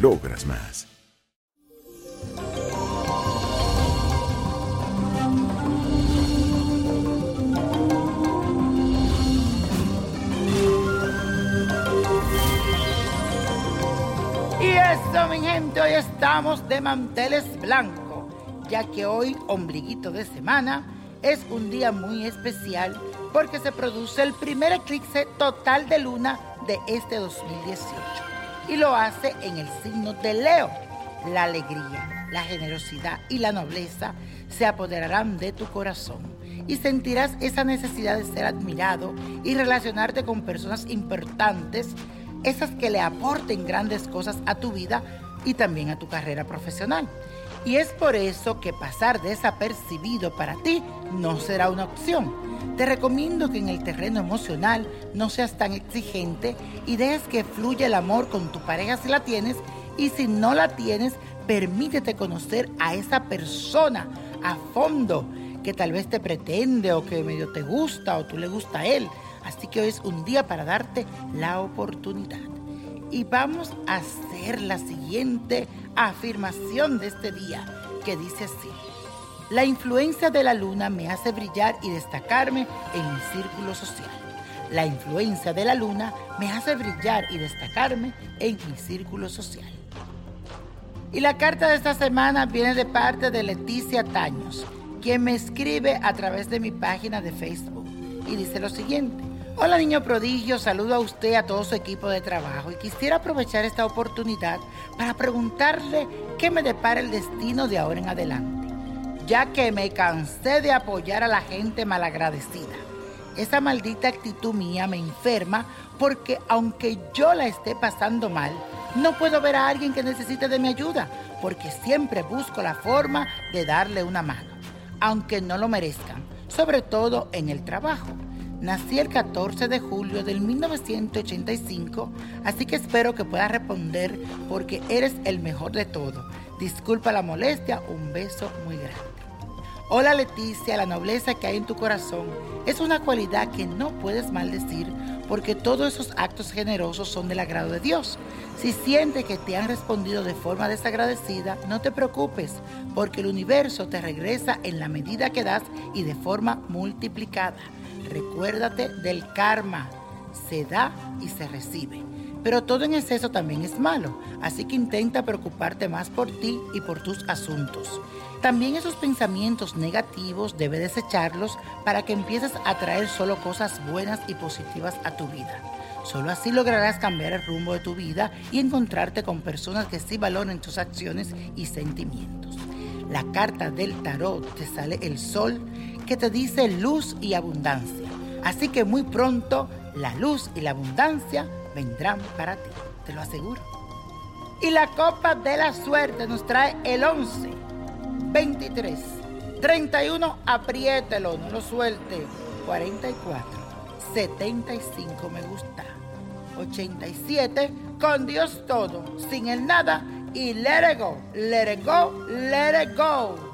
logras más. Y eso, mi gente, hoy estamos de manteles blancos, ya que hoy, ombliguito de semana, es un día muy especial porque se produce el primer eclipse total de luna de este 2018. Y lo hace en el signo de Leo. La alegría, la generosidad y la nobleza se apoderarán de tu corazón y sentirás esa necesidad de ser admirado y relacionarte con personas importantes esas que le aporten grandes cosas a tu vida y también a tu carrera profesional. Y es por eso que pasar desapercibido para ti no será una opción. Te recomiendo que en el terreno emocional no seas tan exigente y dejes que fluya el amor con tu pareja si la tienes y si no la tienes, permítete conocer a esa persona a fondo que tal vez te pretende o que medio te gusta o tú le gusta a él. Así que hoy es un día para darte la oportunidad. Y vamos a hacer la siguiente afirmación de este día, que dice así. La influencia de la luna me hace brillar y destacarme en mi círculo social. La influencia de la luna me hace brillar y destacarme en mi círculo social. Y la carta de esta semana viene de parte de Leticia Taños, quien me escribe a través de mi página de Facebook. Y dice lo siguiente. Hola niño prodigio, saludo a usted a todo su equipo de trabajo y quisiera aprovechar esta oportunidad para preguntarle qué me depara el destino de ahora en adelante, ya que me cansé de apoyar a la gente malagradecida. Esa maldita actitud mía me enferma porque aunque yo la esté pasando mal, no puedo ver a alguien que necesite de mi ayuda, porque siempre busco la forma de darle una mano, aunque no lo merezcan, sobre todo en el trabajo. Nací el 14 de julio del 1985, así que espero que puedas responder porque eres el mejor de todo. Disculpa la molestia, un beso muy grande. Hola Leticia, la nobleza que hay en tu corazón es una cualidad que no puedes maldecir porque todos esos actos generosos son del agrado de Dios. Si sientes que te han respondido de forma desagradecida, no te preocupes porque el universo te regresa en la medida que das y de forma multiplicada. Recuérdate del karma. Se da y se recibe. Pero todo en exceso también es malo, así que intenta preocuparte más por ti y por tus asuntos. También esos pensamientos negativos debes desecharlos para que empieces a traer solo cosas buenas y positivas a tu vida. Solo así lograrás cambiar el rumbo de tu vida y encontrarte con personas que sí valoren tus acciones y sentimientos. La carta del tarot te sale el sol que te dice luz y abundancia. Así que muy pronto la luz y la abundancia vendrán para ti, te lo aseguro. Y la copa de la suerte nos trae el 11, 23, 31, apriételo, no lo suelte, 44, 75 me gusta, 87, con Dios todo, sin el nada y let it go, let it go, let it go.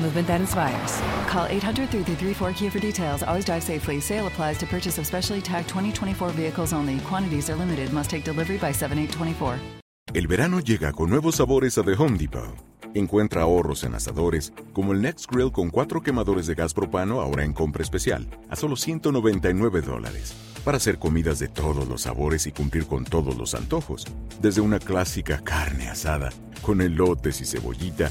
movement that inspires. Call 800 334 Kia for details. Always drive safely. Sale applies to purchase of specially tagged 2024 vehicles only. Quantities are limited. Must take delivery by 7824. El verano llega con nuevos sabores a The Home Depot. Encuentra ahorros en asadores, como el Next Grill con cuatro quemadores de gas propano ahora en compra especial, a solo 199 dólares. Para hacer comidas de todos los sabores y cumplir con todos los antojos. Desde una clásica carne asada, con elotes y cebollita,